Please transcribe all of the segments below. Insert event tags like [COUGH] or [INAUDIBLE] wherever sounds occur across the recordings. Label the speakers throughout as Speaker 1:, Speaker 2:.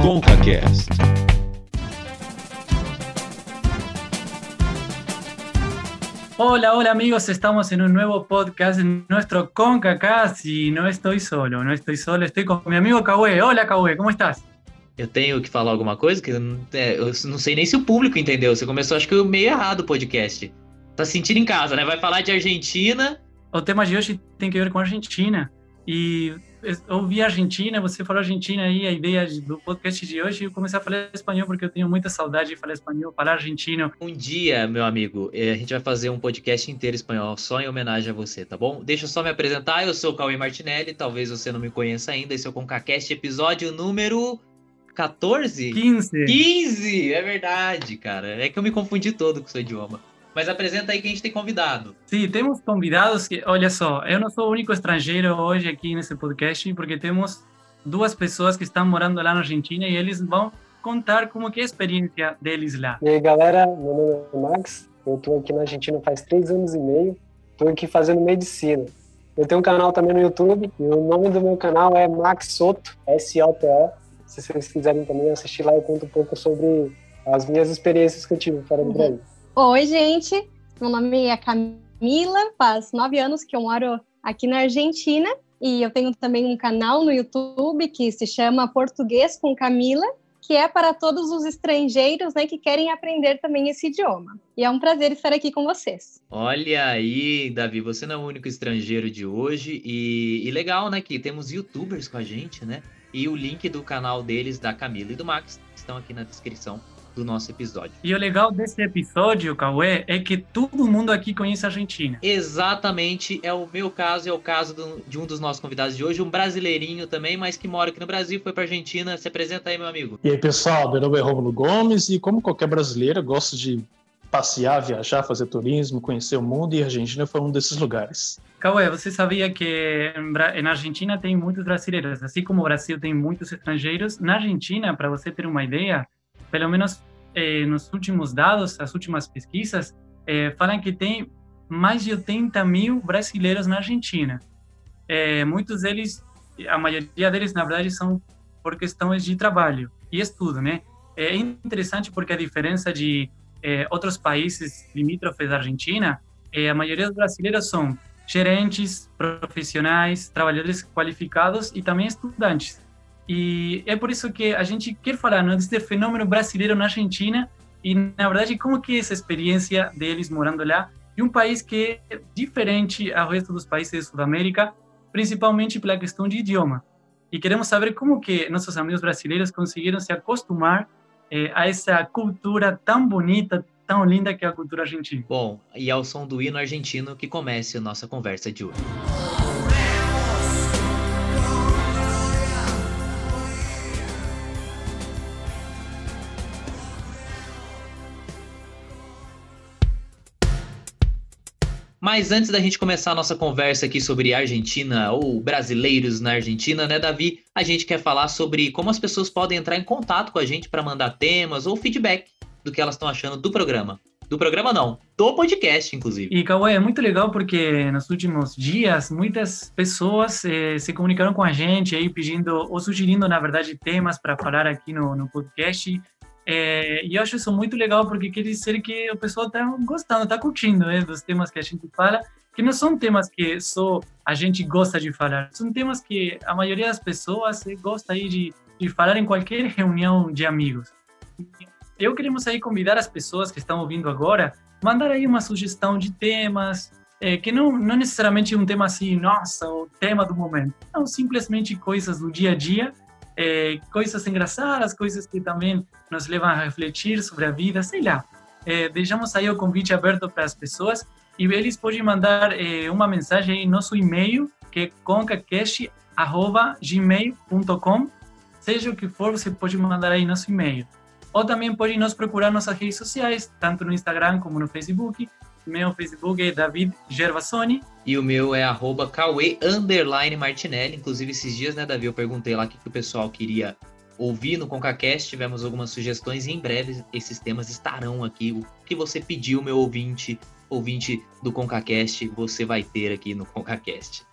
Speaker 1: ConcaCast.
Speaker 2: Hola, hola amigos, estamos en un nuevo podcast en nuestro CONCACAST y no estoy solo, no estoy solo, estoy con mi amigo Cauê. Hola Cauê, ¿cómo estás?
Speaker 3: Eu tenho que falar alguma coisa que eu não, é, eu não sei nem se o público entendeu. Você começou, acho que meio errado o podcast. Tá se sentindo em casa, né? Vai falar de Argentina.
Speaker 2: O tema de hoje tem que ver com a Argentina. E eu ouvi Argentina, você falou Argentina aí, a ideia do podcast de hoje, eu comecei a falar espanhol porque eu tenho muita saudade de falar espanhol, falar argentino.
Speaker 3: Um dia, meu amigo, eh, a gente vai fazer um podcast inteiro espanhol, só em homenagem a você, tá bom? Deixa eu só me apresentar, eu sou o Cauê Martinelli, talvez você não me conheça ainda, esse é o ConcaCast, episódio número 14?
Speaker 2: 15.
Speaker 3: 15, é verdade, cara. É que eu me confundi todo com o seu idioma. Mas apresenta aí que a gente tem convidado.
Speaker 2: Sim, temos convidados que, olha só, eu não sou o único estrangeiro hoje aqui nesse podcast, porque temos duas pessoas que estão morando lá na Argentina e eles vão contar como que é a experiência deles lá.
Speaker 4: E aí, galera, meu nome é Max, eu estou aqui na Argentina faz três anos e meio, estou aqui fazendo medicina. Eu tenho um canal também no YouTube, e o nome do meu canal é Max Soto, S-O-T-O. Se vocês quiserem também assistir lá, eu conto um pouco sobre as minhas experiências que eu tive fora do Brasil.
Speaker 5: Oi, gente. Meu nome é Camila, faz nove anos que eu moro aqui na Argentina e eu tenho também um canal no YouTube que se chama Português com Camila, que é para todos os estrangeiros né, que querem aprender também esse idioma. E é um prazer estar aqui com vocês.
Speaker 3: Olha aí, Davi, você não é o único estrangeiro de hoje e, e legal, né, que temos youtubers com a gente, né? E o link do canal deles, da Camila e do Max, estão aqui na descrição do nosso episódio.
Speaker 2: E o legal desse episódio, Cauê, é que todo mundo aqui conhece a Argentina.
Speaker 3: Exatamente, é o meu caso, é o caso do, de um dos nossos convidados de hoje, um brasileirinho também, mas que mora aqui no Brasil, foi para Argentina. Se apresenta aí, meu amigo.
Speaker 6: E aí, pessoal, meu nome é Romulo Gomes e como qualquer brasileiro, gosto de passear, viajar, fazer turismo, conhecer o mundo e a Argentina foi um desses lugares.
Speaker 2: Cauê, você sabia que na Argentina tem muitos brasileiros, assim como o Brasil tem muitos estrangeiros. Na Argentina, para você ter uma ideia, pelo menos eh, nos últimos dados, as últimas pesquisas, eh, falam que tem mais de 80 mil brasileiros na Argentina. Eh, muitos deles, a maioria deles, na verdade, são por questões de trabalho e estudo, né? É interessante porque a diferença de outros países limítrofes da Argentina, a maioria dos brasileiros são gerentes, profissionais, trabalhadores qualificados e também estudantes. E é por isso que a gente quer falar né, desse fenômeno brasileiro na Argentina e, na verdade, como que é essa experiência deles morando lá em um país que é diferente ao resto dos países de Sudamérica, principalmente pela questão de idioma. E queremos saber como que nossos amigos brasileiros conseguiram se acostumar eh, a essa cultura tão bonita, tão linda que é a cultura argentina.
Speaker 3: Bom, e ao som do hino argentino que comece a nossa conversa de hoje. Mas antes da gente começar a nossa conversa aqui sobre Argentina ou brasileiros na Argentina, né, Davi? A gente quer falar sobre como as pessoas podem entrar em contato com a gente para mandar temas ou feedback do que elas estão achando do programa. Do programa não, do podcast, inclusive.
Speaker 2: E Cauê, é muito legal porque nos últimos dias muitas pessoas eh, se comunicaram com a gente aí pedindo ou sugerindo, na verdade, temas para falar aqui no, no podcast. É, e eu acho isso muito legal porque quer dizer que o pessoal está gostando, está curtindo né, dos temas que a gente fala, que não são temas que só a gente gosta de falar, são temas que a maioria das pessoas gosta aí de, de falar em qualquer reunião de amigos. Eu queremos aí convidar as pessoas que estão ouvindo agora, mandar aí uma sugestão de temas, é, que não, não necessariamente um tema assim, nossa, o tema do momento, não simplesmente coisas do dia a dia é, coisas engraçadas, coisas que também nos levam a refletir sobre a vida, sei lá. É, deixamos aí o convite aberto para as pessoas e eles podem mandar é, uma mensagem em nosso e-mail, que é concacast.gmail.com. Seja o que for, você pode mandar aí nosso e-mail. Ou também pode nos procurar nas redes sociais, tanto no Instagram como no Facebook. Meu Facebook é David Gervasoni.
Speaker 3: E o meu é arroba Cauê Martinelli. Inclusive, esses dias, né, Davi, eu perguntei lá o que, que o pessoal queria ouvir no ConcaCast. Tivemos algumas sugestões e em breve esses temas estarão aqui. O que você pediu, meu ouvinte, ouvinte do ConcaCast, você vai ter aqui no ConcaCast.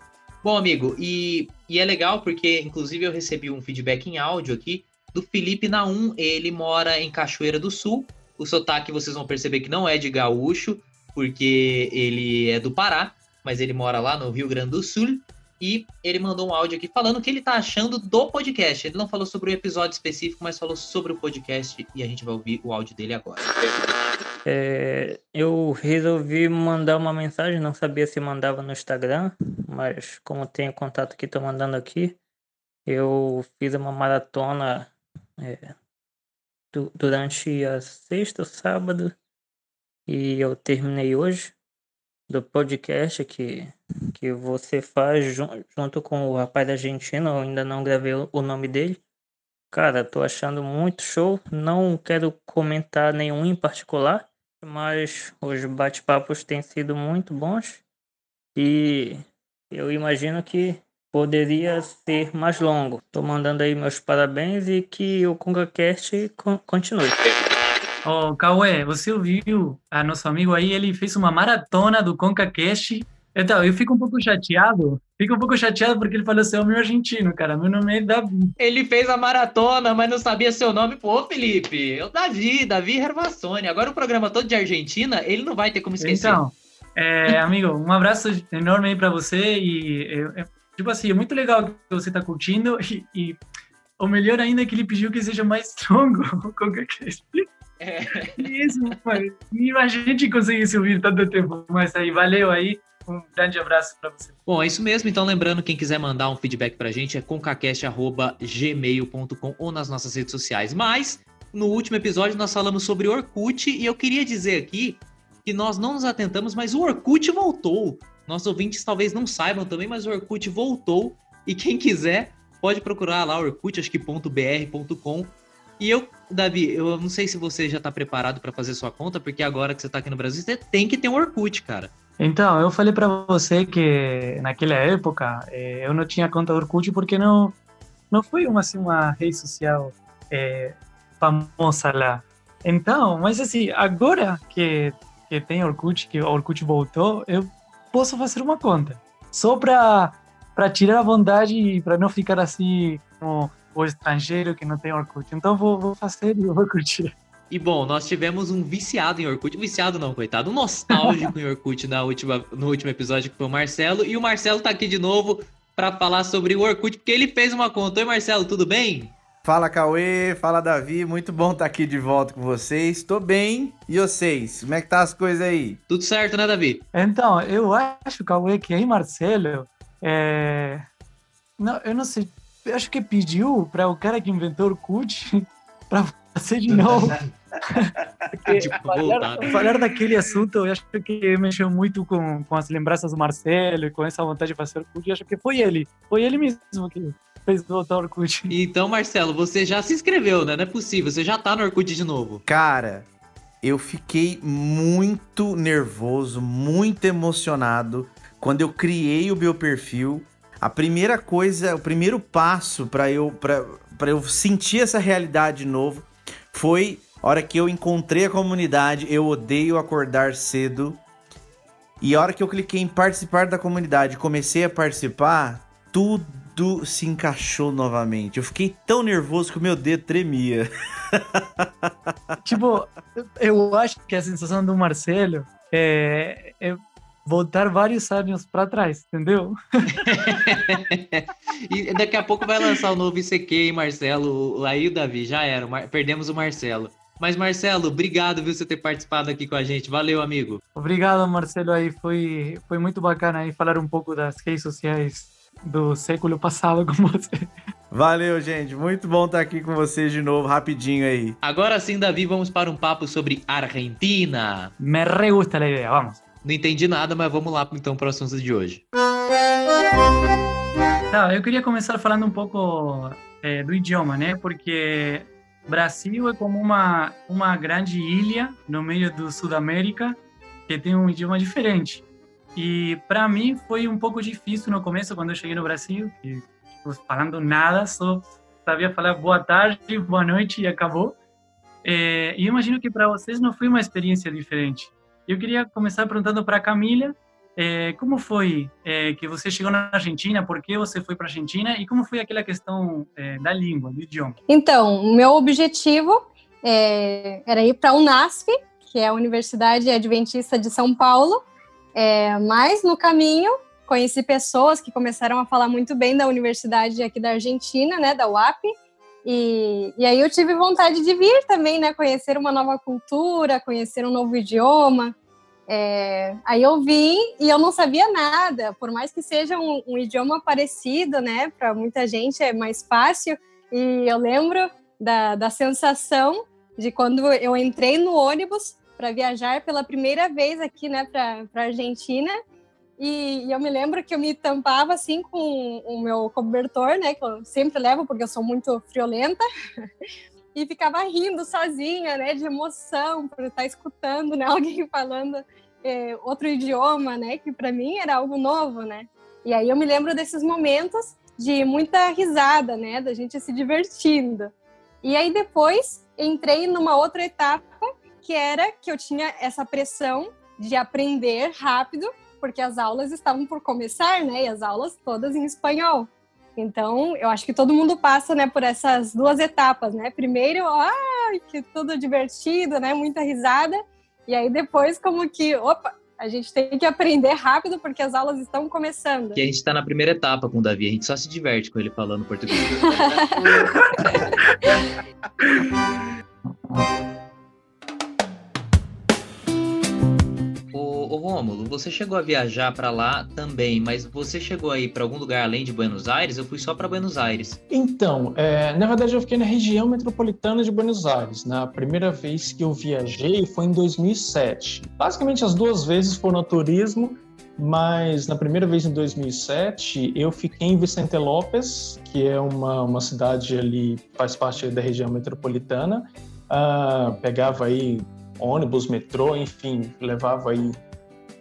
Speaker 3: Bom, amigo, e, e é legal porque, inclusive, eu recebi um feedback em áudio aqui do Felipe Naum, ele mora em Cachoeira do Sul. O sotaque vocês vão perceber que não é de gaúcho, porque ele é do Pará, mas ele mora lá no Rio Grande do Sul. E ele mandou um áudio aqui falando o que ele tá achando do podcast. Ele não falou sobre o episódio específico, mas falou sobre o podcast e a gente vai ouvir o áudio dele agora.
Speaker 1: É, eu resolvi mandar uma mensagem, não sabia se mandava no Instagram, mas como tenho contato que estou mandando aqui, eu fiz uma maratona é, du durante a sexta, sábado, e eu terminei hoje do podcast que, que você faz jun junto com o rapaz da Argentina, eu ainda não gravei o nome dele. Cara, tô achando muito show. Não quero comentar nenhum em particular, mas os bate-papos têm sido muito bons e eu imagino que poderia ser mais longo. Tô mandando aí meus parabéns e que o CongaCast continue.
Speaker 2: Ô, oh, Cauê, você ouviu a nosso amigo aí? Ele fez uma maratona do ConcaCast. Então, eu fico um pouco chateado. Fico um pouco chateado porque ele falou seu nome argentino, cara. Meu nome é Davi.
Speaker 3: Ele fez a maratona, mas não sabia seu nome. Pô, Felipe, eu Davi, Davi Hervassoni. Agora o programa todo de Argentina, ele não vai ter como esquecer.
Speaker 2: Então, é, amigo, um abraço enorme aí pra você. E, é, tipo assim, é muito legal que você tá curtindo. E, e o melhor ainda é que ele pediu que seja mais longo [LAUGHS] o ConcaCast. É. Isso, mas a gente conseguisse ouvir tanto tempo. Mas aí, valeu aí. Um grande abraço para você.
Speaker 3: Bom, é isso mesmo. Então, lembrando, quem quiser mandar um feedback pra gente é concacast.gmail.com ou nas nossas redes sociais. Mas, no último episódio, nós falamos sobre Orkut e eu queria dizer aqui que nós não nos atentamos, mas o Orkut voltou. Nossos ouvintes talvez não saibam também, mas o Orkut voltou. E quem quiser, pode procurar lá, orkut, acho que .br.com e eu, Davi, eu não sei se você já está preparado para fazer sua conta, porque agora que você está aqui no Brasil, você tem que ter um Orkut, cara.
Speaker 2: Então, eu falei para você que naquela época eh, eu não tinha conta Orkut porque não não foi uma assim uma rede social eh, famosa lá. Então, mas assim, agora que que tem Orkut, que o Orkut voltou, eu posso fazer uma conta. Só para para tirar a vontade e para não ficar assim como o estrangeiro que não tem Orkut. Então vou, vou fazer o Orkut.
Speaker 3: E bom, nós tivemos um viciado em Orkut. Viciado não, coitado. Um nostálgico em Orkut na última, no último episódio, que foi o Marcelo. E o Marcelo tá aqui de novo para falar sobre o Orkut, porque ele fez uma conta. Oi, Marcelo, tudo bem?
Speaker 7: Fala, Cauê. Fala, Davi. Muito bom estar tá aqui de volta com vocês. Tô bem. E vocês? Como é que tá as coisas aí?
Speaker 3: Tudo certo, né, Davi?
Speaker 2: Então, eu acho, Cauê, que aí, Marcelo, é... Não, eu não sei acho que pediu para o cara que inventou o Orkut [LAUGHS] para fazer de novo. [LAUGHS] tipo, falar, falar, daquele assunto, eu acho que mexeu muito com, com as lembranças do Marcelo e com essa vontade de fazer Orkut. Eu acho que foi ele, foi ele mesmo que fez voltar o Orkut.
Speaker 3: Então, Marcelo, você já se inscreveu, né? Não é possível, você já tá no Orkut de novo.
Speaker 7: Cara, eu fiquei muito nervoso, muito emocionado quando eu criei o meu perfil a primeira coisa, o primeiro passo para eu, para eu sentir essa realidade de novo foi a hora que eu encontrei a comunidade. Eu odeio acordar cedo. E a hora que eu cliquei em participar da comunidade, comecei a participar, tudo se encaixou novamente. Eu fiquei tão nervoso que o meu dedo tremia. [LAUGHS]
Speaker 2: tipo, eu acho que a sensação do Marcelo é, é voltar vários anos para trás, entendeu? [LAUGHS]
Speaker 3: e daqui a pouco vai lançar o novo ICQ, Marcelo. Aí o Davi, já era. Perdemos o Marcelo. Mas, Marcelo, obrigado viu, você ter participado aqui com a gente. Valeu, amigo.
Speaker 2: Obrigado, Marcelo. Aí foi, foi muito bacana aí falar um pouco das redes sociais do século passado com [LAUGHS] você.
Speaker 7: Valeu, gente. Muito bom estar aqui com vocês de novo, rapidinho aí.
Speaker 3: Agora sim, Davi, vamos para um papo sobre Argentina.
Speaker 2: Me re gusta a ideia, vamos.
Speaker 3: Não entendi nada, mas vamos lá então para o assunto de hoje.
Speaker 2: Tá, eu queria começar falando um pouco é, do idioma, né? Porque Brasil é como uma uma grande ilha no meio do Sudamérica que tem um idioma diferente. E para mim foi um pouco difícil no começo quando eu cheguei no Brasil, que tipo, falando nada, só sabia falar boa tarde, boa noite e acabou. É, e imagino que para vocês não foi uma experiência diferente. Eu queria começar perguntando para a Camila é, como foi é, que você chegou na Argentina? Por que você foi para a Argentina? E como foi aquela questão é, da língua, do idioma?
Speaker 5: Então, o meu objetivo é, era ir para a Unasp, que é a Universidade Adventista de São Paulo, é, mas no caminho conheci pessoas que começaram a falar muito bem da universidade aqui da Argentina, né, da UAP, e, e aí eu tive vontade de vir também, né, conhecer uma nova cultura, conhecer um novo idioma, é, aí eu vim e eu não sabia nada, por mais que seja um, um idioma parecido, né? Para muita gente é mais fácil. E eu lembro da, da sensação de quando eu entrei no ônibus para viajar pela primeira vez aqui, né, para Argentina. E, eu me lembro que eu me tampava assim com o meu cobertor, né, que eu sempre levo porque eu sou muito friolenta. [LAUGHS] e ficava rindo sozinha, né, de emoção por estar escutando, né, [LAUGHS] alguém falando é, outro idioma, né, que para mim era algo novo, né. E aí eu me lembro desses momentos de muita risada, né, da gente se divertindo. E aí depois entrei numa outra etapa que era que eu tinha essa pressão de aprender rápido, porque as aulas estavam por começar, né, e as aulas todas em espanhol. Então, eu acho que todo mundo passa, né, por essas duas etapas, né? Primeiro, ai, que tudo divertido, né? Muita risada. E aí depois como que, opa, a gente tem que aprender rápido porque as aulas estão começando.
Speaker 3: Que a gente está na primeira etapa com o Davi, a gente só se diverte com ele falando português. [LAUGHS] [LAUGHS] ô Rômulo, você chegou a viajar para lá também, mas você chegou aí para algum lugar além de Buenos Aires? Eu fui só para Buenos Aires.
Speaker 6: Então, é, na verdade eu fiquei na região metropolitana de Buenos Aires. Na primeira vez que eu viajei foi em 2007. Basicamente as duas vezes foram no turismo, mas na primeira vez em 2007 eu fiquei em Vicente Lopes, que é uma, uma cidade ali, faz parte da região metropolitana. Uh, pegava aí ônibus, metrô, enfim, levava aí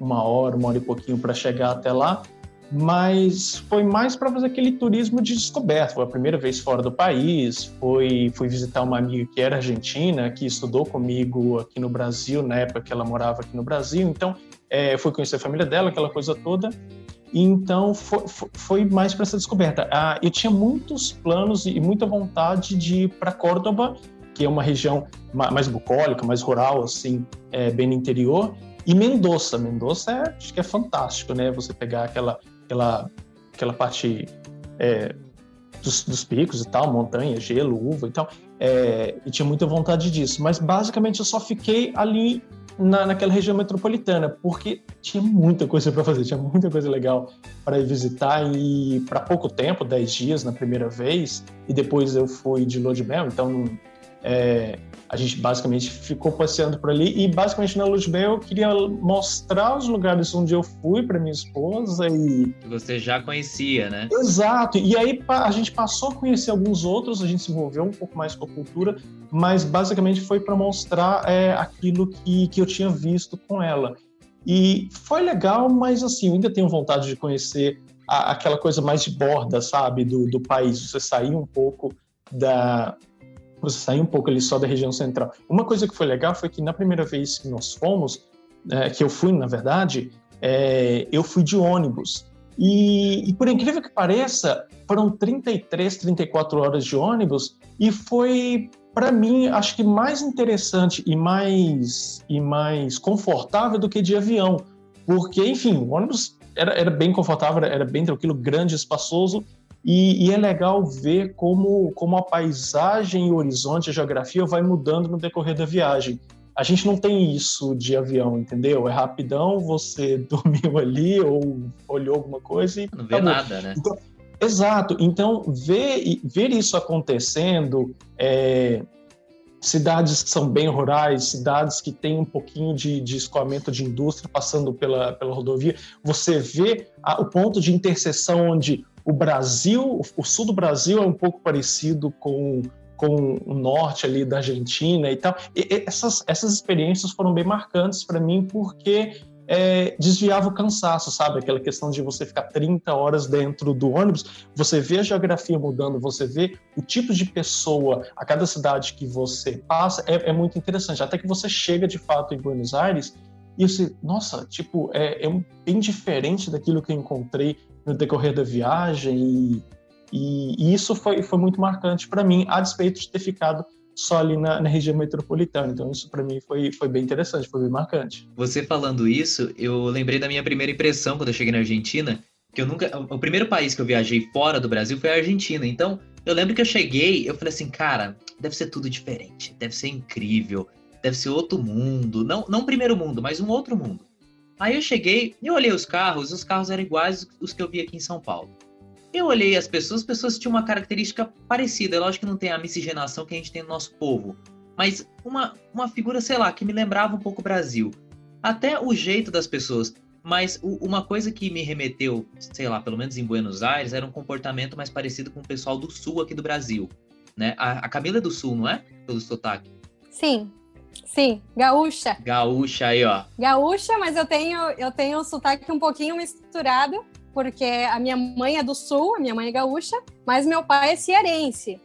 Speaker 6: uma hora, uma hora e pouquinho para chegar até lá, mas foi mais para fazer aquele turismo de descoberta. Foi a primeira vez fora do país, foi fui visitar uma amiga que era argentina, que estudou comigo aqui no Brasil, na época que ela morava aqui no Brasil, então é, fui conhecer a família dela, aquela coisa toda. Então foi, foi mais para essa descoberta. Ah, eu tinha muitos planos e muita vontade de ir para Córdoba, que é uma região mais bucólica, mais rural, assim, é, bem no interior. E Mendoza, Mendoza é, acho que é fantástico, né? Você pegar aquela, aquela, aquela parte é, dos, dos, picos e tal, montanha, gelo, uva e tal. É, e tinha muita vontade disso. Mas basicamente eu só fiquei ali na, naquela região metropolitana, porque tinha muita coisa para fazer, tinha muita coisa legal para visitar e para pouco tempo, 10 dias na primeira vez, e depois eu fui de lua de mel, então é, a gente basicamente ficou passeando por ali e basicamente na Luz Bell eu queria mostrar os lugares onde eu fui para minha esposa e
Speaker 3: que você já conhecia, né?
Speaker 6: Exato. E aí a gente passou a conhecer alguns outros, a gente se envolveu um pouco mais com a cultura, mas basicamente foi para mostrar é, aquilo que, que eu tinha visto com ela. E foi legal, mas assim, eu ainda tenho vontade de conhecer a, aquela coisa mais de borda, sabe, do, do país. Você sair um pouco da, você sair um pouco ali só da região central. Uma coisa que foi legal foi que na primeira vez que nós fomos, é, que eu fui, na verdade, é, eu fui de ônibus. E, e, por incrível que pareça, foram 33, 34 horas de ônibus e foi, para mim, acho que mais interessante e mais, e mais confortável do que de avião. Porque, enfim, o ônibus era, era bem confortável, era bem tranquilo, grande, espaçoso, e, e, é legal ver como, como a paisagem, o horizonte, a geografia vai mudando no decorrer da viagem. A gente não tem isso de avião, entendeu? É rapidão, você [LAUGHS] dormiu ali ou olhou alguma coisa e.
Speaker 3: Não vê acabou. nada, né?
Speaker 6: Então, exato. Então, ver, ver isso acontecendo, é, cidades que são bem rurais, cidades que têm um pouquinho de, de escoamento de indústria passando pela, pela rodovia, você vê a, o ponto de interseção onde o Brasil, o sul do Brasil é um pouco parecido com, com o norte ali da Argentina e tal. E essas, essas experiências foram bem marcantes para mim porque é, desviava o cansaço, sabe? Aquela questão de você ficar 30 horas dentro do ônibus, você vê a geografia mudando, você vê o tipo de pessoa a cada cidade que você passa, é, é muito interessante. Até que você chega de fato em Buenos Aires E sei, nossa, tipo, é, é bem diferente daquilo que eu encontrei no decorrer da viagem e, e, e isso foi, foi muito marcante para mim, a despeito de ter ficado só ali na, na região metropolitana. Então isso para mim foi, foi bem interessante, foi bem marcante.
Speaker 3: Você falando isso, eu lembrei da minha primeira impressão quando eu cheguei na Argentina, que eu nunca, o primeiro país que eu viajei fora do Brasil foi a Argentina. Então eu lembro que eu cheguei, eu falei assim, cara, deve ser tudo diferente, deve ser incrível, deve ser outro mundo, não não primeiro mundo, mas um outro mundo. Aí eu cheguei, eu olhei os carros, os carros eram iguais os que eu vi aqui em São Paulo. Eu olhei as pessoas, as pessoas tinham uma característica parecida. É lógico que não tem a miscigenação que a gente tem no nosso povo, mas uma, uma figura, sei lá, que me lembrava um pouco o Brasil. Até o jeito das pessoas. Mas o, uma coisa que me remeteu, sei lá, pelo menos em Buenos Aires, era um comportamento mais parecido com o pessoal do sul aqui do Brasil. Né? A, a Camila é do sul, não é? Pelo sotaque.
Speaker 5: Sim, Sim, gaúcha.
Speaker 3: Gaúcha aí, ó.
Speaker 5: Gaúcha, mas eu tenho eu tenho o sotaque um pouquinho misturado, porque a minha mãe é do sul, a minha mãe é gaúcha, mas meu pai é cearense.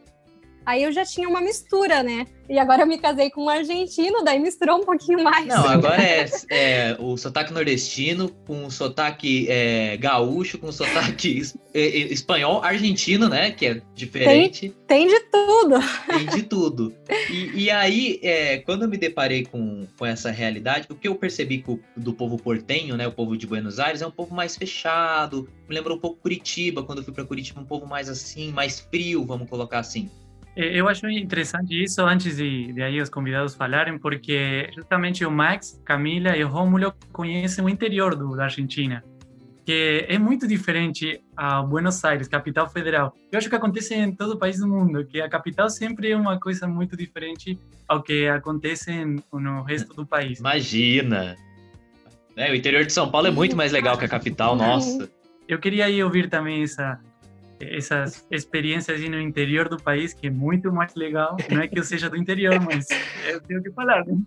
Speaker 5: Aí eu já tinha uma mistura, né? E agora eu me casei com um argentino, daí misturou um pouquinho mais.
Speaker 3: Não, agora é, [LAUGHS] é o sotaque nordestino com o sotaque é, gaúcho, com o sotaque es, espanhol, argentino, né? Que é diferente.
Speaker 5: Tem, tem de tudo.
Speaker 3: Tem de tudo. [LAUGHS] E, e aí, é, quando eu me deparei com, com essa realidade, o que eu percebi do povo portenho, né? O povo de Buenos Aires, é um povo mais fechado. Me lembra um pouco Curitiba, quando eu fui para Curitiba, um povo mais assim, mais frio, vamos colocar assim.
Speaker 2: Eu acho interessante isso antes de, de aí os convidados falarem, porque justamente o Max, Camila e o Rômulo conhecem o interior do, da Argentina, que é muito diferente a Buenos Aires, capital federal. Eu acho que acontece em todo o país do mundo, que a capital sempre é uma coisa muito diferente ao que acontece no resto do país.
Speaker 3: Imagina! É, o interior de São Paulo é muito mais legal que a capital, nossa.
Speaker 2: Eu queria aí ouvir também essa essas experiências no interior do país, que é muito mais legal. Não é que eu seja do interior, mas [LAUGHS] eu tenho que falar. Né?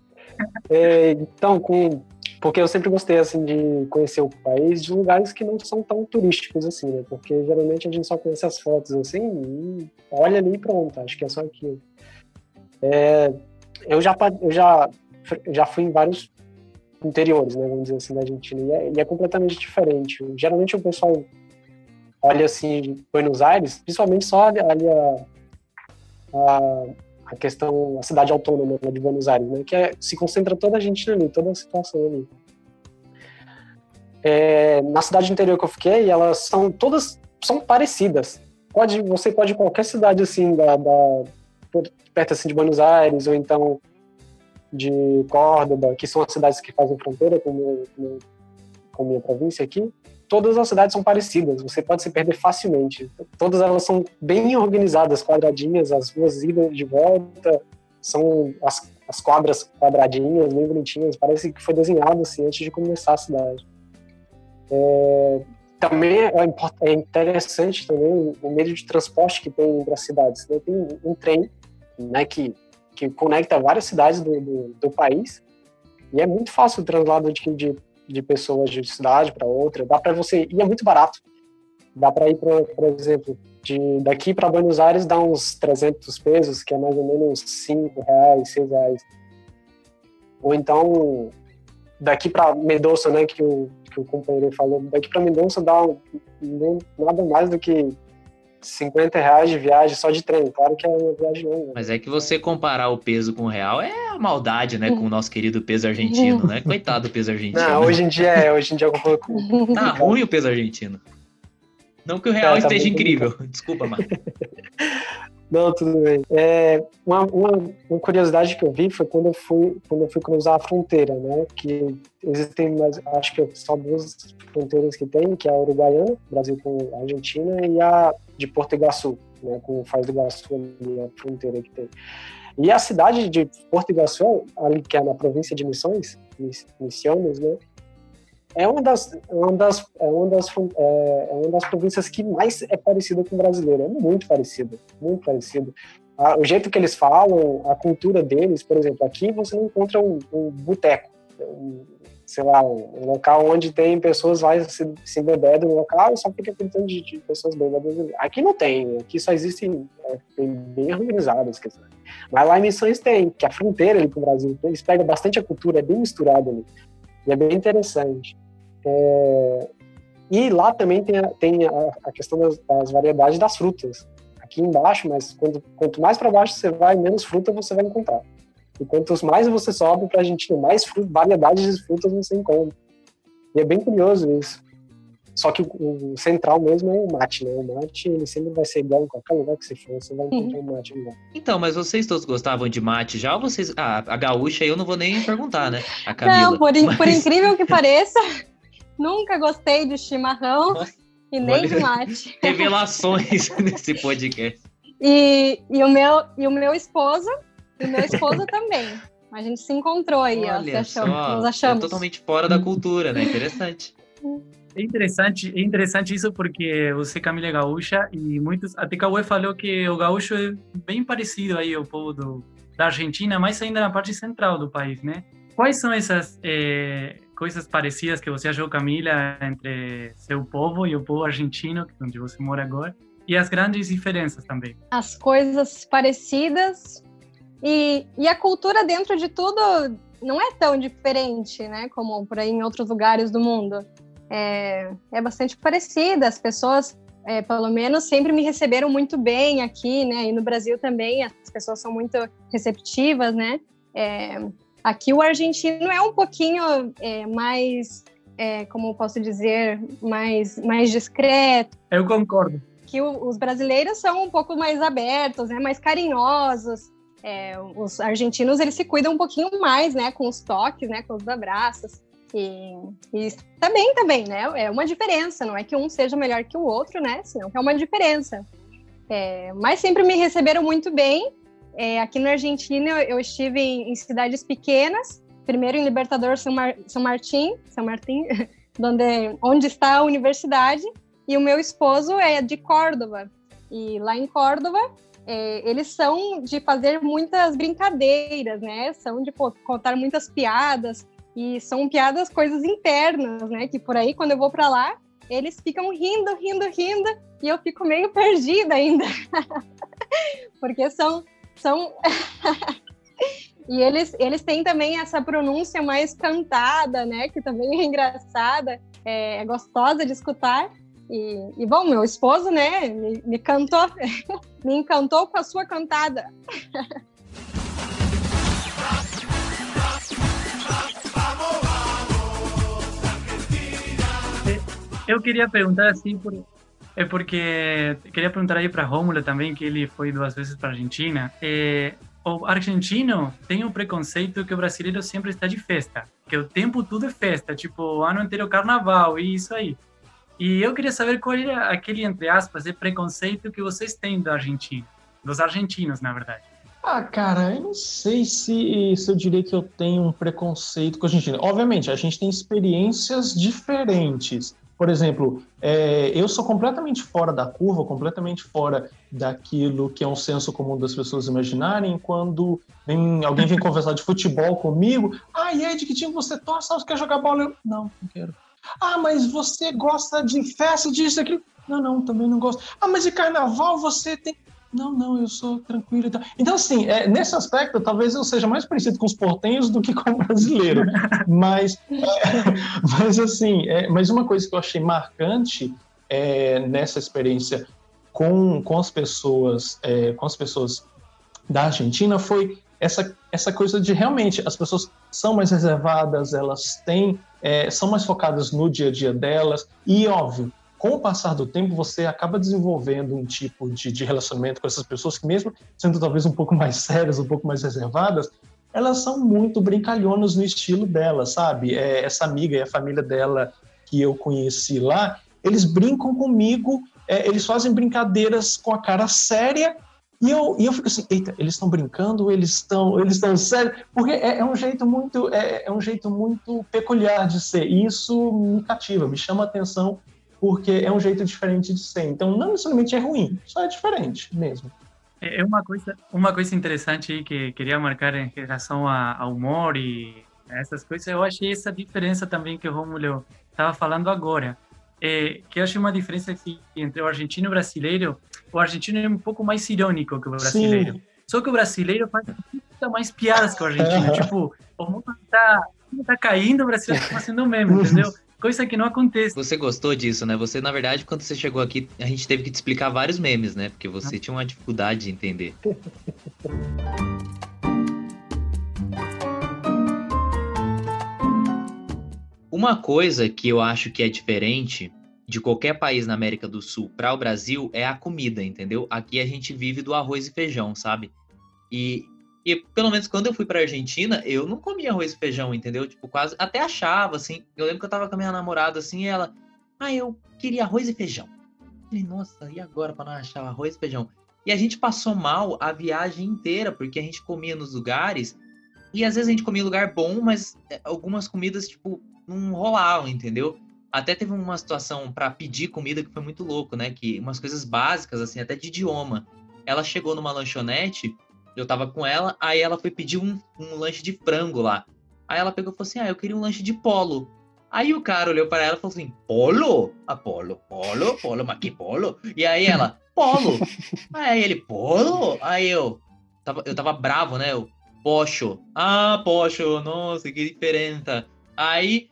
Speaker 4: É, então, com, porque eu sempre gostei assim de conhecer o país de lugares que não são tão turísticos assim, né? Porque geralmente a gente só conhece as fotos assim e olha ali e pronto. Acho que é só aquilo. É, eu já eu já já fui em vários interiores, né? Vamos dizer assim, da Argentina e é, e é completamente diferente. Geralmente o pessoal olha assim Buenos Aires, principalmente só ali a, a, a questão, a cidade autônoma de Buenos Aires, né, que é, se concentra toda a gente ali, toda a situação ali. É, na cidade interior que eu fiquei, elas são todas são parecidas. Pode, você pode ir qualquer cidade assim da, da perto assim de Buenos Aires ou então de Córdoba, que são as cidades que fazem fronteira com, com, com minha província aqui, todas as cidades são parecidas, você pode se perder facilmente. Todas elas são bem organizadas, quadradinhas, as ruas idas de volta, são as, as quadras quadradinhas, bem bonitinhas, parece que foi desenhado assim antes de começar a cidade. É, também é, é interessante também o meio de transporte que tem entre as cidades. Né? Tem um trem né, que, que conecta várias cidades do, do, do país e é muito fácil o translado de, de de pessoas de cidade para outra. Dá para você e é muito barato. Dá para ir, por exemplo, de daqui para Buenos Aires dá uns 300 pesos, que é mais ou menos 5 reais, 6 reais. Ou então daqui para Mendonça, né, que o, que o companheiro falou, daqui para Mendonça dá um, nada mais do que 50 reais de viagem só de trem. Claro que é uma viagem longa.
Speaker 3: Mas é que você comparar o peso com o real é a maldade, né? Com o nosso querido peso argentino, né? Coitado do peso argentino.
Speaker 4: Não, hoje em dia é, hoje em dia é um
Speaker 3: pouco. Tá ruim o peso argentino. Não que o real é, tá esteja incrível. Desculpa, mano. [LAUGHS]
Speaker 4: Não, tudo bem. É, uma, uma, uma, curiosidade que eu vi foi quando eu fui, quando eu fui cruzar a fronteira, né? Que existem, mais, acho que só duas fronteiras que tem, que é a uruguaiana, Brasil com a Argentina, e a de Porto Iguaçu, né? Com o Faz do Iguaçu ali, a fronteira que tem. E a cidade de Porto Iguaçu, ali que é na província de Missões, Missiones, né? É uma das, uma das, é uma das, é, é uma das províncias que mais é parecida com o brasileiro. É muito parecido, muito parecido. o jeito que eles falam, a cultura deles, por exemplo, aqui você não encontra um, um boteco, um, sei lá, um, local onde tem pessoas lá se, se bebendo no local só fica pintando de, de, pessoas bebadas. Aqui não tem, aqui só existem é, bem organizadas. Mas lá em Missões tem, que é a fronteira ali com o Brasil, eles pegam bastante a cultura, é bem misturado ali. E é bem interessante. É, e lá também tem a, tem a, a questão das, das, variedades das frutas. Aqui embaixo, mas quando, quanto mais para baixo você vai, menos fruta você vai encontrar. E quanto mais você sobe para a Argentina, mais fruta, variedades de frutas você encontra. E é bem curioso isso. Só que o, o, central mesmo é o mate, né? O mate, ele sempre vai ser igual em qualquer lugar que você for, você vai encontrar um mate igual.
Speaker 3: Então, mas vocês todos gostavam de mate já ou vocês... Ah, a gaúcha eu não vou nem perguntar, né? A Camila.
Speaker 5: Não, por, mas... por incrível que pareça, nunca gostei de chimarrão [LAUGHS] e nem Olha, de mate. [LAUGHS]
Speaker 3: Revelações [LAUGHS] nesse podcast.
Speaker 5: E, e, o meu, e o meu esposo, e o meu esposo também. A gente se encontrou aí, Olha ó. Só, nos achamos.
Speaker 3: É totalmente fora da cultura, né? Interessante.
Speaker 2: É interessante, é interessante isso porque você, Camila, é gaúcha e muitos. Até Cauê falou que o gaúcho é bem parecido aí ao povo do, da Argentina, mas ainda na parte central do país, né? Quais são essas é, coisas parecidas que você achou, Camila, entre seu povo e o povo argentino, onde você mora agora? E as grandes diferenças também?
Speaker 5: As coisas parecidas e, e a cultura dentro de tudo não é tão diferente, né? Como por aí em outros lugares do mundo é, é bastante parecida. As pessoas, é, pelo menos, sempre me receberam muito bem aqui, né? E no Brasil também as pessoas são muito receptivas, né? É, aqui o argentino é um pouquinho é, mais, é, como posso dizer, mais, mais discreto.
Speaker 2: Eu concordo.
Speaker 5: Que o, os brasileiros são um pouco mais abertos, né? Mais carinhosos. É, os argentinos eles se cuidam um pouquinho mais, né, com os toques, né, com os abraços. E, e também, também, né? É uma diferença, não é que um seja melhor que o outro, né? Senão que é uma diferença. É, mas sempre me receberam muito bem. É, aqui na Argentina eu, estive em, em, cidades pequenas, primeiro em Libertador São, Mar, São Martim, São Martim, [LAUGHS] onde, onde está a universidade, e o meu esposo é de Córdoba. E lá em Córdoba, é, eles são de fazer muitas brincadeiras, né? São de pô, contar muitas piadas, e são piadas, coisas internas, né? Que por aí, quando eu vou para lá, eles ficam rindo, rindo, rindo, e eu fico meio perdida ainda. [LAUGHS] Porque são. São... [LAUGHS] e eles, eles têm também essa pronúncia mais cantada, né? Que também é engraçada, é, é gostosa de escutar. E, e, bom, meu esposo, né, me, me cantou, [LAUGHS] me encantou com a sua cantada.
Speaker 2: Eu queria perguntar assim, por, é porque queria perguntar aí para Rômulo também, que ele foi duas vezes para Argentina. É, o argentino tem um preconceito que o brasileiro sempre está de festa, que o tempo tudo é festa, tipo o ano inteiro carnaval e isso aí. E eu queria saber qual é aquele, entre aspas, preconceito que vocês têm da Argentina, dos argentinos, na verdade.
Speaker 6: Ah, cara, eu não sei se, se eu diria que eu tenho um preconceito com a Argentina. Obviamente, a gente tem experiências diferentes. Por exemplo, é, eu sou completamente fora da curva, completamente fora daquilo que é um senso comum das pessoas imaginarem quando vem, alguém vem conversar de futebol comigo. Ah, e aí, de que time você torce? Você quer jogar bola? Eu, não, não quero. Ah, mas você gosta de festa, disso, daquilo? Não, não, também não gosto. Ah, mas de carnaval você tem. Não, não, eu sou tranquilo. Então, assim, é, nesse aspecto, talvez eu seja mais parecido com os portenhos do que com o brasileiro. [LAUGHS] mas, é, [LAUGHS] mas, assim, é, mas uma coisa que eu achei marcante é, nessa experiência com, com as pessoas, é, com as pessoas da Argentina foi essa, essa coisa de realmente as pessoas são mais reservadas, elas têm, é, são mais focadas no dia a dia delas, e óbvio, com o passar do tempo, você acaba desenvolvendo um tipo de, de, relacionamento com essas pessoas que, mesmo sendo talvez um pouco mais sérias, um pouco mais reservadas, elas são muito brincalhonas no estilo dela, sabe? É, essa amiga e a família dela que eu conheci lá, eles brincam comigo, é, eles fazem brincadeiras com a cara séria e eu, e eu fico assim, eita, eles estão brincando, eles estão, eles estão sérios, porque é, é, um jeito muito, é, é, um jeito muito peculiar de ser. E isso me cativa, me chama a atenção porque é um jeito diferente de ser. Então, não necessariamente é ruim, só é diferente mesmo.
Speaker 2: É, é uma coisa, uma coisa interessante que queria marcar em relação ao humor e essas coisas. Eu achei essa diferença também que o Romulo estava falando agora. É, que eu achei uma diferença entre o argentino e o brasileiro. O argentino é um pouco mais irônico que o brasileiro. Sim. Só que o brasileiro faz muito mais piadas que o argentino. [LAUGHS] tipo, o mundo está está caindo, o Brasil está fazendo meme, [LAUGHS] entendeu? Coisa que não acontece.
Speaker 3: Você gostou disso, né? Você, na verdade, quando você chegou aqui, a gente teve que te explicar vários memes, né? Porque você tinha uma dificuldade de entender. [LAUGHS] Uma coisa que eu acho que é diferente de qualquer país na América do Sul para o Brasil é a comida, entendeu? Aqui a gente vive do arroz e feijão, sabe? E, e pelo menos quando eu fui para Argentina, eu não comia arroz e feijão, entendeu? Tipo, quase até achava assim. Eu lembro que eu tava com a minha namorada assim, e ela, ah, eu queria arroz e feijão. Eu falei, nossa, e agora para não achar arroz e feijão? E a gente passou mal a viagem inteira, porque a gente comia nos lugares e às vezes a gente comia em lugar bom, mas é, algumas comidas, tipo, não rolavam, entendeu? Até teve uma situação para pedir comida que foi muito louco, né? Que umas coisas básicas, assim, até de idioma. Ela chegou numa lanchonete, eu tava com ela, aí ela foi pedir um, um lanche de frango lá. Aí ela pegou e falou assim: Ah, eu queria um lanche de polo. Aí o cara olhou para ela e falou assim: Polo? Ah, polo, polo, polo, mas que polo? E aí ela, polo. [LAUGHS] aí ele, polo? Aí eu, tava, eu tava bravo, né? Eu, pocho. Ah, pocho, nossa, que diferença. Aí,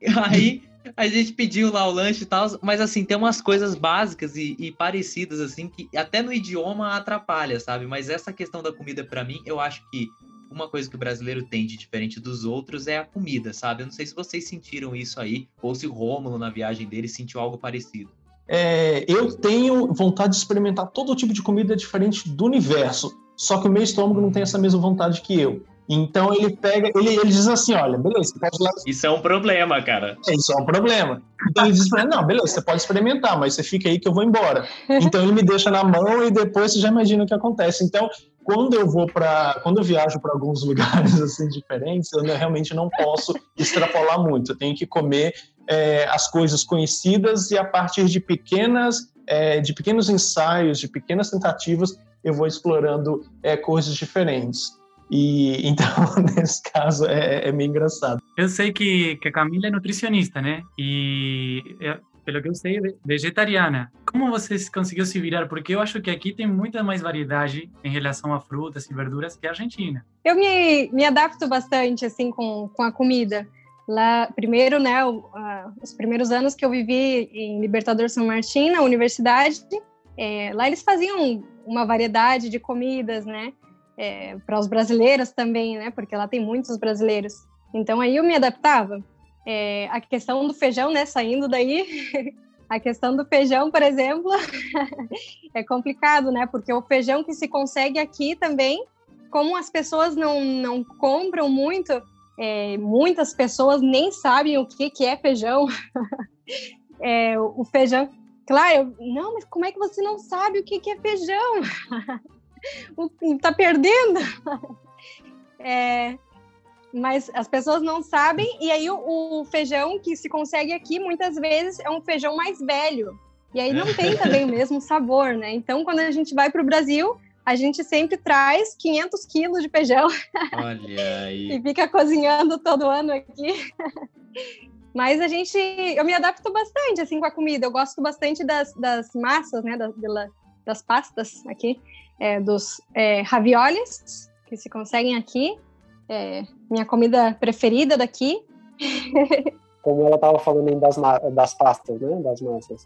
Speaker 3: [LAUGHS] aí a gente pediu lá o lanche e tal, mas assim, tem umas coisas básicas e, e, parecidas, assim, que até no idioma atrapalha, sabe? Mas essa questão da comida, para mim, eu acho que uma coisa que o brasileiro tem de diferente dos outros é a comida, sabe? Eu não sei se vocês sentiram isso aí, ou se o Rômulo, na viagem dele, sentiu algo parecido.
Speaker 6: É, eu tenho vontade de experimentar todo tipo de comida diferente do universo, só que o meu estômago não tem essa mesma vontade que eu. Então ele pega, ele, ele diz assim: olha, beleza, você pode lá.
Speaker 3: Isso é um problema, cara.
Speaker 6: É, isso é um problema. Então ele diz pra ele, não, beleza, você pode experimentar, mas você fica aí que eu vou embora. Então ele me deixa na mão e depois você já imagina o que acontece. Então, quando eu vou para, quando eu viajo para alguns [LAUGHS] lugares assim diferentes, eu realmente não posso extrapolar muito. Eu tenho que comer é, as coisas conhecidas e a partir de pequenas, é, de pequenos ensaios, de pequenas tentativas, eu vou explorando é, coisas diferentes. E então, [LAUGHS] nesse caso, é, é, meio engraçado.
Speaker 2: Eu sei que, que a Camila é nutricionista, né? E, pelo que eu sei, vegetariana. Como você conseguiu se virar? Porque eu acho que aqui tem muita mais variedade em relação a frutas e verduras que a Argentina.
Speaker 5: Eu me, me adapto bastante, assim, com, com a comida. Lá, primeiro, né, o, uh, os primeiros anos que eu vivi em Libertador São Martin, na universidade, é, lá eles faziam uma variedade de comidas, né? É, para os brasileiros também, né? Porque lá tem muitos brasileiros. Então aí eu me adaptava. É, a questão do feijão, né? Saindo daí, [LAUGHS] a questão do feijão, por exemplo, [LAUGHS] é complicado, né? Porque o feijão que se consegue aqui também, como as pessoas não, não compram muito, é, muitas pessoas nem sabem o que, que é feijão. [LAUGHS] é, o feijão, claro, eu, não, mas como é que você não sabe o que, que é feijão? Tá perdendo. [LAUGHS] É, mas as pessoas não sabem, e aí o, o, feijão que se consegue aqui muitas vezes é um feijão mais velho. E aí não tem também o mesmo sabor, né? Então, quando a gente vai para o Brasil, a gente sempre traz 500 quilos de feijão.
Speaker 3: Olha aí. [LAUGHS]
Speaker 5: e fica cozinhando todo ano aqui. [LAUGHS] Mas a gente, eu me adapto bastante assim com a comida. Eu gosto bastante das, das massas, né, das, das pastas aqui é, dos é, raviolis, que se conseguem aqui. É, minha comida preferida daqui. [LAUGHS]
Speaker 4: Como ela estava falando das, das pastas, né? Das massas.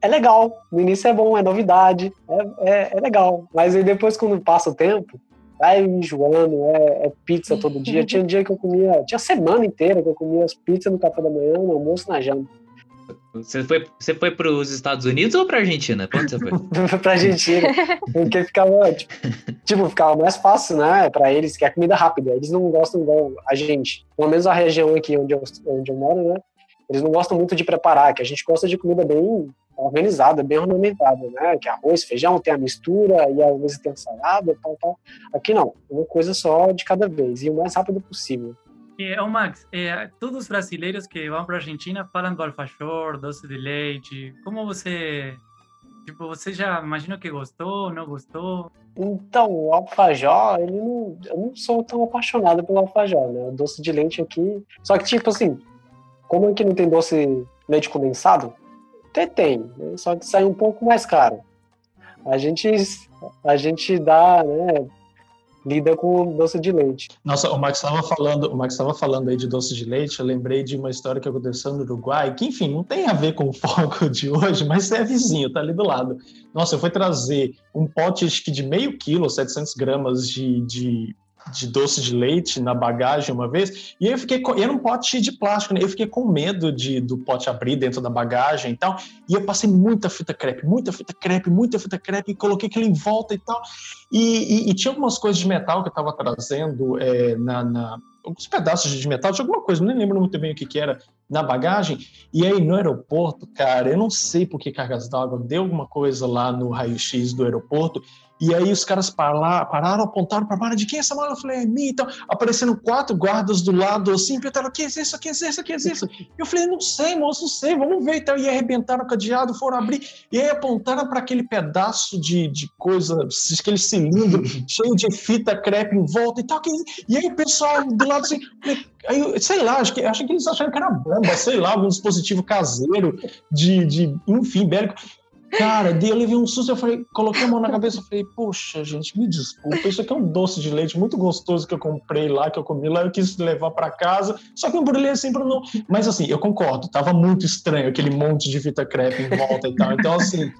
Speaker 4: É legal. No início é bom, é novidade, é, é, é legal. Mas aí depois, quando passa o tempo, vai enjoando, é, é, pizza todo dia. [LAUGHS] Tinha um dia que eu comia, tinha semana inteira que eu comia as pizzas no café da manhã, no almoço, na janta.
Speaker 3: Você foi, você foi para os Estados Unidos ou para Argentina? Quando você foi? [LAUGHS]
Speaker 4: para Argentina, porque ficava tipo, tipo, ficava mais fácil, né, para eles, que é comida rápida. Eles não gostam igual a gente. Pelo menos a região aqui onde eu, onde eu moro, né, eles não gostam muito de preparar, que a gente gosta de comida bem organizada, bem ornamentada, né, que é arroz, feijão, tem a mistura e às vezes tem a salada, tal, tal. Aqui não, uma coisa só de cada vez e o mais rápido possível.
Speaker 2: É, o Max, é, todos os brasileiros que vão para a Argentina falam do alfajor, doce de leite. Como você, tipo, você já imagina que gostou, não gostou?
Speaker 4: Então, o alfajor, ele não, eu não sou tão apaixonado pelo alfajor, né? O doce de leite aqui, só que tipo assim, como aqui não tem doce leite condensado, até tem, né? só que sai um pouco mais caro. A gente, a gente dá, né? Lida com doce de leite.
Speaker 6: Nossa, o Max estava falando, o Max estava falando aí de doce de leite. Eu lembrei de uma história que aconteceu no Uruguai, que enfim não tem a ver com o [LAUGHS] foco de hoje, mas é vizinho, tá ali do lado. Nossa, eu fui trazer um pote acho que de meio quilo, 700 gramas de, de de doce de leite na bagagem uma vez, e eu fiquei com, era um pote de plástico, né? Eu fiquei com medo de do pote abrir dentro da bagagem e tal, e eu passei muita fita crepe, muita fita crepe, muita fita crepe, e coloquei aquilo em volta e tal, e, e, e tinha algumas coisas de metal que eu estava trazendo é, na, na, alguns pedaços de metal, tinha alguma coisa, nem lembro muito bem o que que era, na bagagem, e aí no aeroporto, cara, eu não sei por que cargas d'água, deu alguma coisa lá no raio-x do aeroporto, e aí os caras pararam, pararam apontaram para a mala de quem é essa mala? Eu falei, é minha. Então, aparecendo quatro guardas do lado assim, perguntaram, o que é isso, o que é isso, o que é isso? Eu falei, não sei, moço, não sei, vamos ver. Então, e arrebentaram o cadeado, foram abrir, e aí apontaram para aquele pedaço de, de coisa, aquele cilindro [LAUGHS] cheio de fita crepe em volta e tal. E aí o pessoal do lado assim, aí, sei lá, acho que, acho que eles acharam que era bomba, sei lá, algum dispositivo caseiro de, de enfim, bélico. Cara, daí eu levei um susto, eu falei, coloquei a mão na cabeça e falei, poxa, gente, me desculpa, isso aqui é um doce de leite muito gostoso que eu comprei lá, que eu comi lá, eu quis levar para casa, só que eu embrulhei assim para não... Mas assim, eu concordo, tava muito estranho aquele monte de fita crepe em volta e tal, então assim...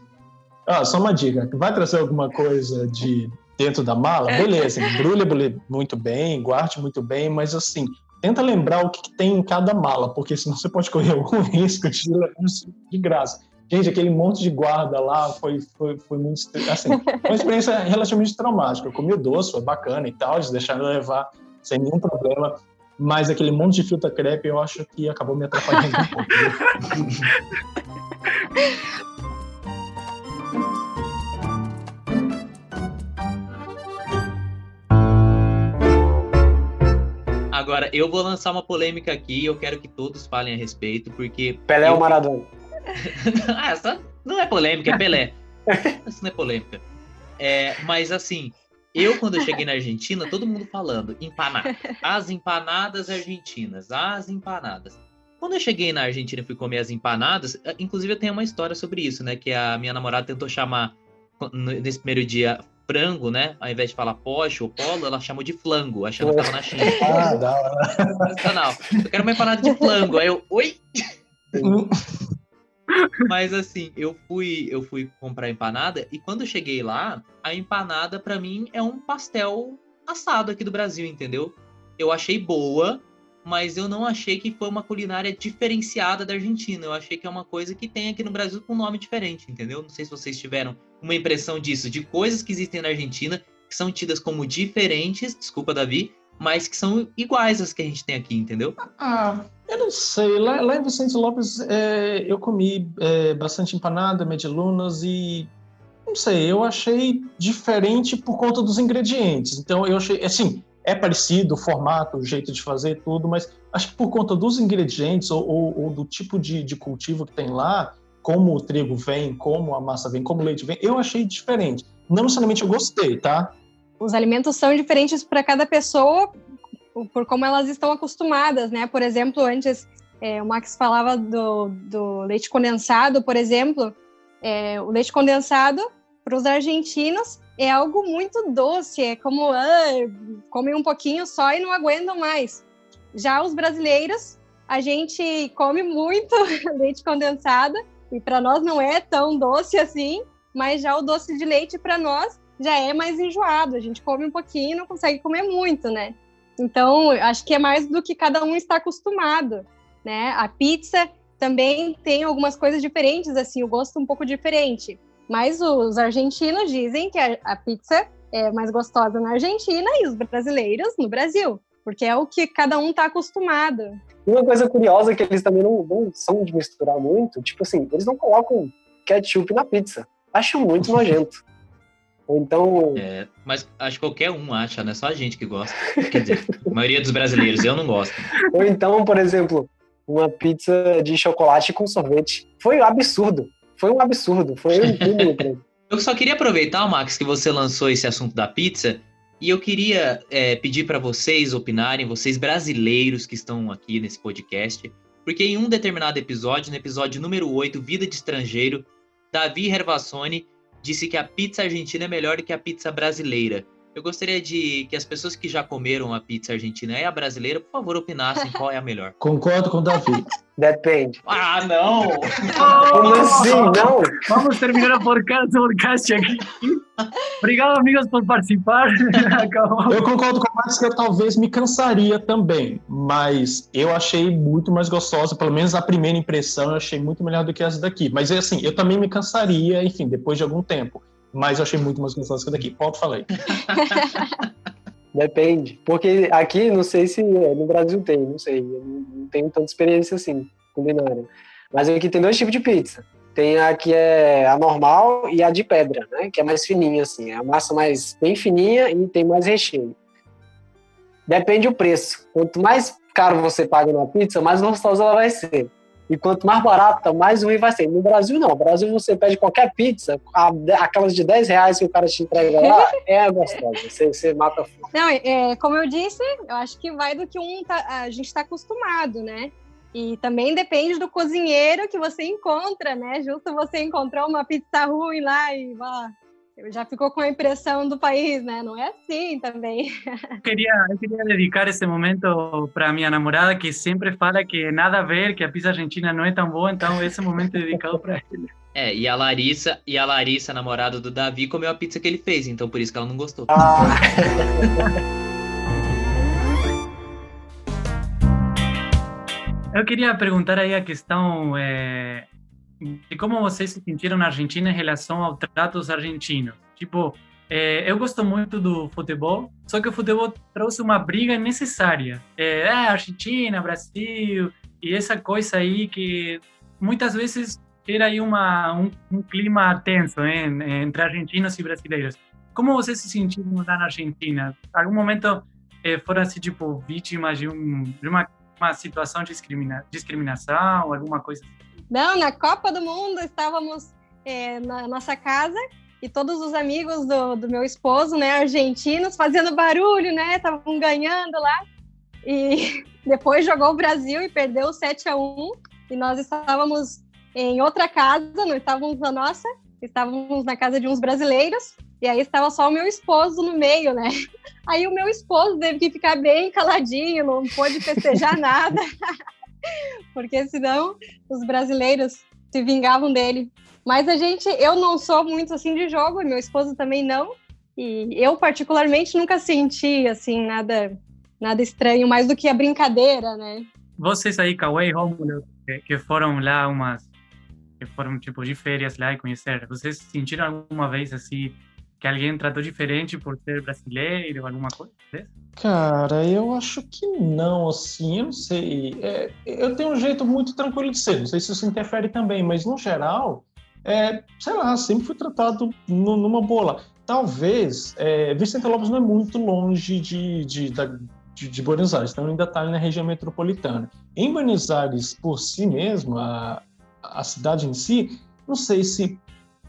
Speaker 6: Ah, só uma dica, vai trazer alguma coisa de dentro da mala? Beleza, embrulha muito bem, guarde muito bem, mas assim, tenta lembrar o que, tem em cada mala, porque senão você pode correr algum [LAUGHS] risco de, de graça. Gente, aquele monte de guarda lá foi, foi, foi muito. Assim, uma experiência relativamente traumática. Eu comi o doce, foi bacana e tal, eles deixaram eu levar sem nenhum problema. Mas aquele monte de filta crepe eu acho que acabou me atrapalhando um pouco.
Speaker 3: Agora, eu vou lançar uma polêmica aqui e eu quero que todos falem a respeito, porque.
Speaker 4: Pelé
Speaker 3: eu...
Speaker 4: ou Maradona? [LAUGHS]
Speaker 3: ah, essa não é polêmica, é Pelé. Isso não é polêmica. É, mas assim, eu quando eu cheguei na Argentina, todo mundo falando empanada. As empanadas argentinas, as empanadas. Quando eu cheguei na Argentina e fui comer as empanadas, eh, inclusive eu tenho uma história sobre isso, né? Que a minha namorada tentou chamar nesse primeiro dia frango, né? Ao invés de falar poche ou polo, ela chamou de flango, achando que tava na China. [LAUGHS] Ah, da hora. Eu quero uma empanada de flango. Aí eu, oi? Mas assim, eu fui, eu fui comprar empanada e quando eu cheguei lá, a empanada para mim é um pastel assado aqui do Brasil, entendeu? Eu achei boa, mas eu não achei que foi uma culinária diferenciada da Argentina. Eu achei que é uma coisa que tem aqui no Brasil com um nome diferente, entendeu? Não sei se vocês tiveram uma impressão disso, de coisas que existem na Argentina que são tidas como diferentes, desculpa, Davi, mas que são iguais às que a gente tem aqui, entendeu?
Speaker 6: Ah, eu não sei. Lá, lá em Vicente Lopes é, eu comi é, bastante empanada, medilunas e não sei, eu achei diferente por conta dos ingredientes. Então eu achei, assim, é parecido o formato, o jeito de fazer tudo, mas acho que por conta dos ingredientes ou, ou, ou do tipo de, de, cultivo que tem lá, como o trigo vem, como a massa vem, como o leite vem, eu achei diferente. Não necessariamente eu gostei, tá?
Speaker 5: Os alimentos são diferentes para cada pessoa por como elas estão acostumadas, né? Por exemplo, antes é, o Max falava do, do, leite condensado, por exemplo. É, o leite condensado para os argentinos é algo muito doce, é como ah, comem um pouquinho só e não aguentam mais. Já os brasileiros, a gente come muito [LAUGHS] leite condensado e para nós não é tão doce assim, mas já o doce de leite para nós já é mais enjoado. A gente come um pouquinho e não consegue comer muito, né? Então, acho que é mais do que cada um está acostumado, né? A pizza também tem algumas coisas diferentes, assim, o gosto um pouco diferente. Mas os argentinos dizem que a, a pizza é mais gostosa na Argentina e os brasileiros no Brasil, porque é o que cada um está acostumado.
Speaker 4: Uma coisa curiosa é que eles também não, não são de misturar muito, tipo assim, eles não colocam ketchup na pizza. Acho muito nojento. Ou então.
Speaker 3: É, mas acho que qualquer um acha, né? Só a gente que gosta. Quer dizer, a maioria dos brasileiros, eu não gosto.
Speaker 4: Ou então, por exemplo, uma pizza de chocolate com sorvete. Foi um absurdo. Foi um absurdo. Foi um incrível.
Speaker 3: eu só queria aproveitar, Max, que você lançou esse assunto da pizza. E eu queria é, pedir para vocês opinarem, vocês brasileiros que estão aqui nesse podcast, porque em um determinado episódio, no episódio número 8, Vida de Estrangeiro, Davi Hervassoni disse que a pizza argentina é melhor do que a pizza brasileira. Eu gostaria de que as pessoas que já comeram a pizza argentina e a brasileira, por favor, opinassem qual é a melhor. [LAUGHS]
Speaker 6: Concordo com o Davi.
Speaker 4: Depende.
Speaker 3: Ah, não!
Speaker 4: Como assim? Não?
Speaker 2: Vamos terminar o podcast, podcast aqui. Obrigado, amigos, por participar. [LAUGHS] Acabou.
Speaker 6: Eu concordo com o Max que eu talvez me cansaria também, mas eu achei muito mais gostosa, pelo menos a primeira impressão eu achei muito melhor do que essa daqui. Mas é assim, eu também me cansaria, enfim, depois de algum tempo. Mas eu achei muito mais gostosa que daqui. Falar [LAUGHS] aí.
Speaker 4: Depende. Porque aqui, não sei se no Brasil tem, não sei. Eu não tenho tanta experiência assim, culinária. Mas aqui tem dois tipos de pizza. Tem a que é a normal e a de pedra, né? Que é mais fininha, assim. É a massa mais bem fininha e tem mais recheio. Depende do preço. Quanto mais caro você paga numa pizza, mais gostosa ela vai ser. E quanto mais barata, mais ruim vai ser. No Brasil, não. No Brasil, você pede qualquer pizza, a- aquelas de 10 reais que o cara te entrega lá, [LAUGHS] é gostosa. Você, você mata a fome.
Speaker 5: Não, é, como eu disse, eu acho que vai do que um tá- a gente está acostumado, né? E também depende do cozinheiro que você encontra, né? Justo você encontrou uma pizza ruim lá e vá, já ficou com a impressão do país, né? Não é assim também.
Speaker 2: Eu queria, eu queria dedicar esse momento para minha namorada, que sempre fala que nada a ver, que a pizza argentina não é tão boa, então esse momento é dedicado para ela.
Speaker 3: É, e a Larissa, e a Larissa, namorada do Davi, comeu a pizza que ele fez, então por isso que ela não gostou.
Speaker 4: Ah,
Speaker 2: Eu queria perguntar aí a questão é, de como vocês se sentiram na Argentina em relação ao trato dos argentinos. Tipo, é, eu gosto muito do futebol, só que o futebol trouxe uma briga necessária. É, ah, Argentina, Brasil, e essa coisa aí que muitas vezes era aí uma, um, um clima tenso entre argentinos e brasileiros. Como vocês se sentiram lá na Argentina? Algum momento eh, foram assim, tipo, vítimas de, um, de uma, uma situação de discrimina, discriminação, alguma coisa assim?
Speaker 5: Não, na Copa do Mundo estávamos é, na nossa casa e todos os amigos do, do meu esposo, né, argentinos, fazendo barulho, né, estavam ganhando lá. E [LAUGHS] depois jogou o Brasil e perdeu 7 a 1 e nós estávamos em outra casa, não estávamos na nossa, estávamos na casa de uns brasileiros e aí estava só o meu esposo no meio, né? [LAUGHS] Aí o meu esposo teve que ficar bem caladinho, não pôde festejar [LAUGHS] nada, porque senão os brasileiros se vingavam dele. Mas a gente, eu não sou muito assim de jogo, meu esposo também não. E eu particularmente nunca senti assim nada nada estranho, mais do que a brincadeira, né?
Speaker 2: Vocês aí, Cauê e Rômulo, que, foram lá umas que foram tipo de férias lá e conhecer, vocês sentiram alguma vez assim que alguém tratou diferente por ser brasileiro, alguma coisa?
Speaker 6: Cara, eu acho que não, assim, eu não sei. É, eu tenho um jeito muito tranquilo de ser, não sei se isso interfere também, mas no geral, é, sei lá, sempre fui tratado nu- numa boa lá. Talvez, é, Vicente Lopes não é muito longe de, de, de, de Buenos Aires, então ainda está na região metropolitana. Em Buenos Aires, por si mesmo, a, a cidade em si, não sei se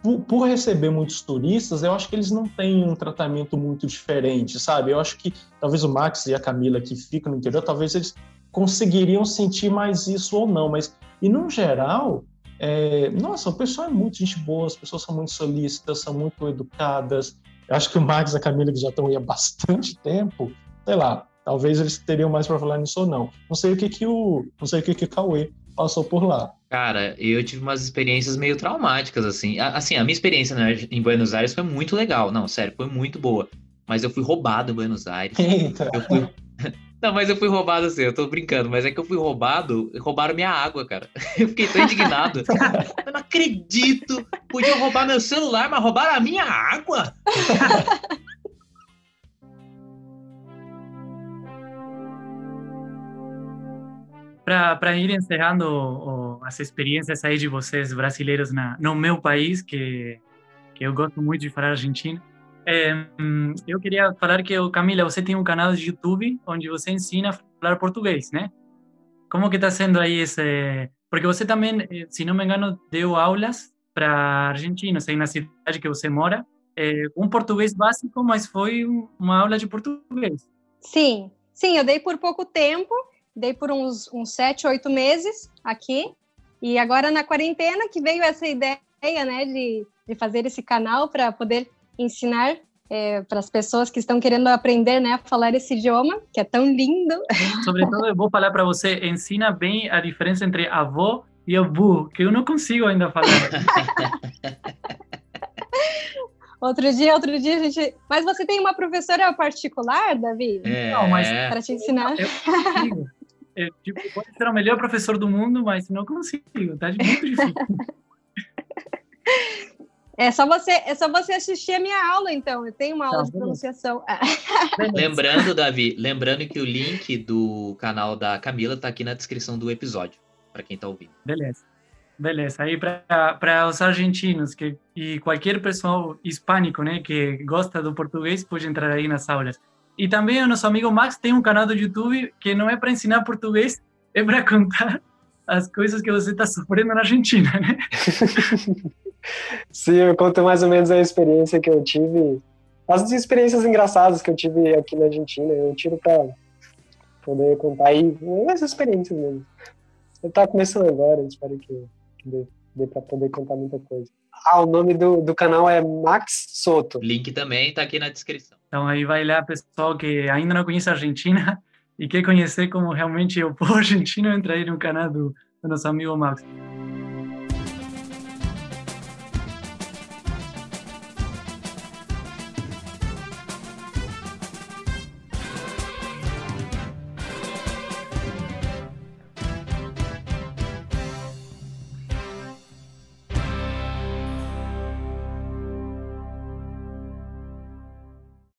Speaker 6: por, por receber muitos turistas, eu acho que eles não têm um tratamento muito diferente, sabe? Eu acho que talvez o Max e a Camila que ficam no interior, talvez eles conseguiriam sentir mais isso ou não, mas e no geral, é, nossa, o pessoal é muito gente boa, as pessoas são muito solícitas, são muito educadas. Eu acho que o Max e a Camila que já estão aí há bastante [LAUGHS] tempo, sei lá, talvez eles teriam mais para falar nisso ou não. Não sei o que que o, não sei o que que o Cauê passou por lá.
Speaker 3: Cara, eu tive umas experiências meio traumáticas, assim. A- Assim, a minha experiência né, em Buenos Aires foi muito legal. Não, sério, foi muito boa. Mas eu fui roubado em Buenos Aires.
Speaker 6: Eita.
Speaker 3: Eu fui. [LAUGHS] Não, mas eu fui roubado assim, eu tô brincando, mas é que eu fui roubado, roubaram minha água, cara. [LAUGHS] Eu fiquei tão indignado. [LAUGHS] Eu não acredito! Podiam roubar meu celular, mas roubaram a minha água?
Speaker 2: Para ir encerrando o, as experiências aí de vocês brasileiros na, no meu país, que, que eu gosto muito de falar Argentina, é, hum, eu queria falar que, Camila, você tem um canal de YouTube onde você ensina a falar português, né? Como que está sendo aí esse... Porque você também, eh, se não me engano, deu aulas para argentinos aí na cidade que você mora, é, um português básico, mas foi um- uma aula de português.
Speaker 5: Sim, sim, eu dei por pouco tempo, dei por uns, uns sete, oito meses aqui. E agora na quarentena que veio essa ideia, né, de, de fazer esse canal para poder ensinar é, para as pessoas que estão querendo aprender né, a falar esse idioma, que é tão lindo. [LAUGHS]
Speaker 2: Sobretudo, eu vou falar para você, ensina bem a diferença entre avô e avô, que eu não consigo ainda falar. [LAUGHS]
Speaker 5: Outro dia, outro dia, a gente. Mas você tem uma professora particular, Davi?
Speaker 3: É.
Speaker 2: Não, mas
Speaker 5: Para te ensinar.
Speaker 2: eu consigo. Eu, tipo, pode ser o melhor professor do mundo, mas não consigo, tá muito difícil.
Speaker 5: É só você, é só você assistir a minha aula, então. Eu tenho uma aula
Speaker 2: Tá,
Speaker 5: de pronunciação. [LAUGHS]
Speaker 3: Lembrando, Davi, lembrando que o link do canal da Camila tá aqui na descrição do episódio, para quem tá ouvindo.
Speaker 2: Beleza. Beleza. Aí para os argentinos que, e qualquer pessoal hispânico, né, que gosta do português, pode entrar aí nas aulas. E também o nosso amigo Max tem um canal do YouTube que não é para ensinar português, é [LAUGHS] para contar as coisas que você está sofrendo na Argentina, né? [LAUGHS]
Speaker 4: Sim, eu conto mais ou menos a experiência que eu tive, as experiências engraçadas que eu tive aqui na Argentina. Eu tiro para poder contar aí as experiências mesmo. Eu tá começando agora, espero que, dê, dê para poder contar muita coisa. Ah, o nome do, do canal é Max Soto.
Speaker 3: Link também tá aqui na descrição.
Speaker 2: Então aí vai lá, pessoal que ainda não conhece a Argentina [LAUGHS] e quer conhecer como realmente é o povo argentino, entra aí no canal do, do nosso amigo Max.